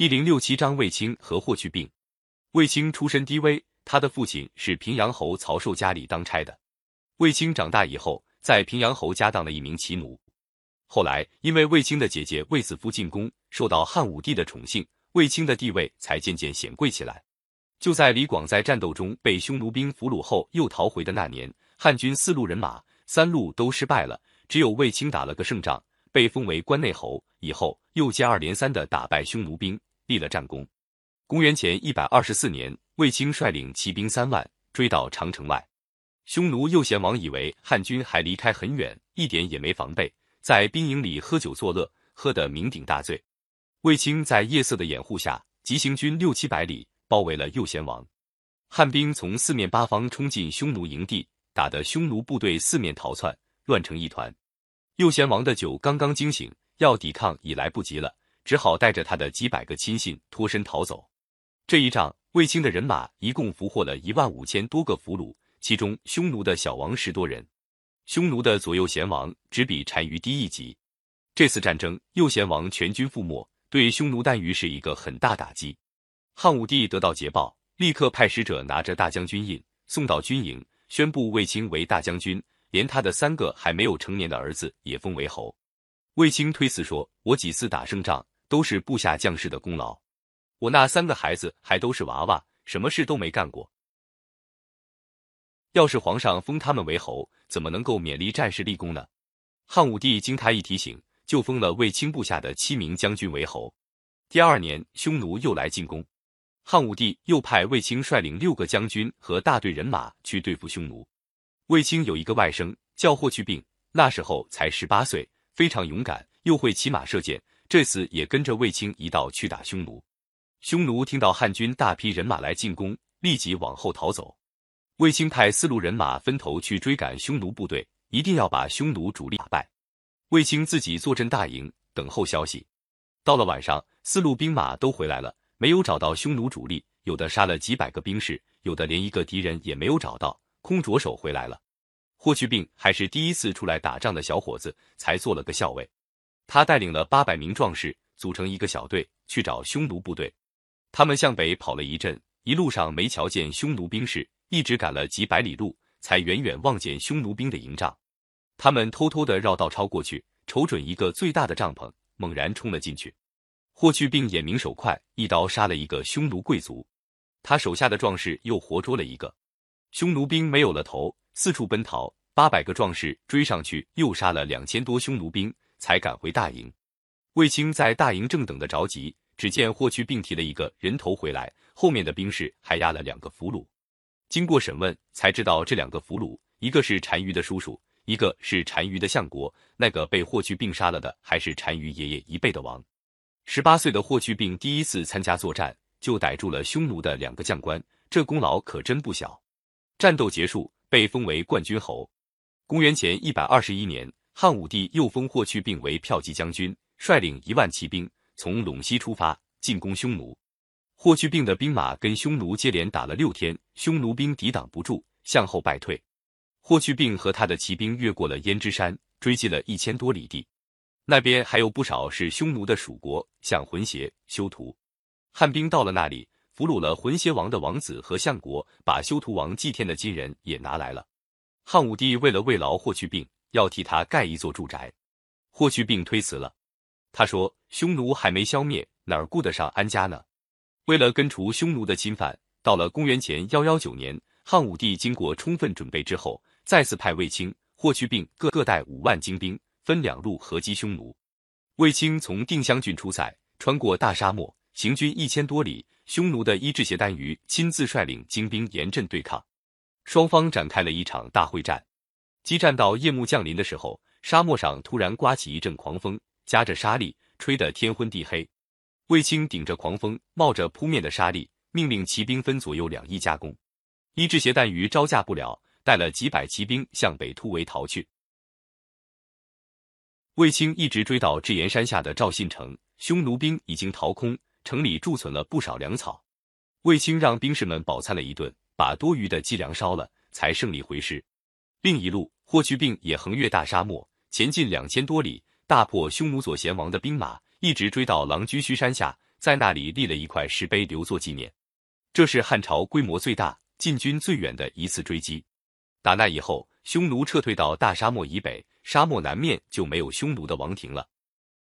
一零六七章卫青和霍去病。卫青出身低微，他的父亲是平阳侯曹寿家里当差的。卫青长大以后，在平阳侯家当了一名骑奴。后来，因为卫青的姐姐卫子夫进宫，受到汉武帝的宠幸，卫青的地位才渐渐显贵起来。就在李广在战斗中被匈奴兵俘虏后又逃回的那年，汉军四路人马三路都失败了，只有卫青打了个胜仗，被封为关内侯。以后又接二连三的打败匈奴兵。立了战功。公元前一百二十四年，卫青率领骑兵三万追到长城外，匈奴右贤王以为汉军还离开很远，一点也没防备，在兵营里喝酒作乐，喝得酩酊大醉。卫青在夜色的掩护下，急行军六七百里，包围了右贤王。汉兵从四面八方冲进匈奴营地，打得匈奴部队四面逃窜，乱成一团。右贤王的酒刚刚惊醒，要抵抗已来不及了。只好带着他的几百个亲信脱身逃走。这一仗，卫青的人马一共俘获了一万五千多个俘虏，其中匈奴的小王十多人。匈奴的左右贤王只比单于低一级。这次战争，右贤王全军覆没，对匈奴单于是一个很大打击。汉武帝得到捷报，立刻派使者拿着大将军印送到军营，宣布卫青为大将军，连他的三个还没有成年的儿子也封为侯。卫青推辞说：“我几次打胜仗。”都是部下将士的功劳，我那三个孩子还都是娃娃，什么事都没干过。要是皇上封他们为侯，怎么能够勉励战士立功呢？汉武帝经他一提醒，就封了卫青部下的七名将军为侯。第二年，匈奴又来进攻，汉武帝又派卫青率领六个将军和大队人马去对付匈奴。卫青有一个外甥叫霍去病，那时候才十八岁，非常勇敢，又会骑马射箭。这次也跟着卫青一道去打匈奴。匈奴听到汉军大批人马来进攻，立即往后逃走。卫青派四路人马分头去追赶匈奴部队，一定要把匈奴主力打败。卫青自己坐镇大营，等候消息。到了晚上，四路兵马都回来了，没有找到匈奴主力，有的杀了几百个兵士，有的连一个敌人也没有找到，空着手回来了。霍去病还是第一次出来打仗的小伙子，才做了个校尉。他带领了八百名壮士，组成一个小队去找匈奴部队。他们向北跑了一阵，一路上没瞧见匈奴兵士，一直赶了几百里路，才远远望见匈奴兵的营帐。他们偷偷的绕道超过去，瞅准一个最大的帐篷，猛然冲了进去。霍去病眼明手快，一刀杀了一个匈奴贵族。他手下的壮士又活捉了一个匈奴兵，没有了头，四处奔逃。八百个壮士追上去，又杀了两千多匈奴兵。才赶回大营，卫青在大营正等得着急，只见霍去病提了一个人头回来，后面的兵士还押了两个俘虏。经过审问，才知道这两个俘虏，一个是单于的叔叔，一个是单于的相国。那个被霍去病杀了的，还是单于爷爷一辈的王。十八岁的霍去病第一次参加作战，就逮住了匈奴的两个将官，这功劳可真不小。战斗结束，被封为冠军侯。公元前一百二十一年。汉武帝又封霍去病为骠骑将军，率领一万骑兵从陇西出发进攻匈奴。霍去病的兵马跟匈奴接连打了六天，匈奴兵抵挡不住，向后败退。霍去病和他的骑兵越过了胭脂山，追击了一千多里地。那边还有不少是匈奴的属国，像浑邪、修图。汉兵到了那里，俘虏了浑邪王的王子和相国，把修图王祭天的金人也拿来了。汉武帝为了慰劳霍去病。要替他盖一座住宅，霍去病推辞了。他说：“匈奴还没消灭，哪儿顾得上安家呢？”为了根除匈奴的侵犯，到了公元前幺幺九年，汉武帝经过充分准备之后，再次派卫青、霍去病各各带五万精兵，分两路合击匈奴。卫青从定襄郡出塞，穿过大沙漠，行军一千多里，匈奴的伊稚斜单于亲自率领精兵严阵对抗，双方展开了一场大会战。激战到夜幕降临的时候，沙漠上突然刮起一阵狂风，夹着沙粒，吹得天昏地黑。卫青顶着狂风，冒着扑面的沙粒，命令骑兵分左右两翼夹攻。一只邪单于招架不了，带了几百骑兵向北突围逃去。卫青一直追到智岩山下的赵信城，匈奴兵已经逃空，城里贮存了不少粮草。卫青让兵士们饱餐了一顿，把多余的积粮烧了，才胜利回师。另一路，霍去病也横越大沙漠，前进两千多里，大破匈奴左贤王的兵马，一直追到狼居胥山下，在那里立了一块石碑留作纪念。这是汉朝规模最大、进军最远的一次追击。打那以后，匈奴撤退到大沙漠以北，沙漠南面就没有匈奴的王庭了。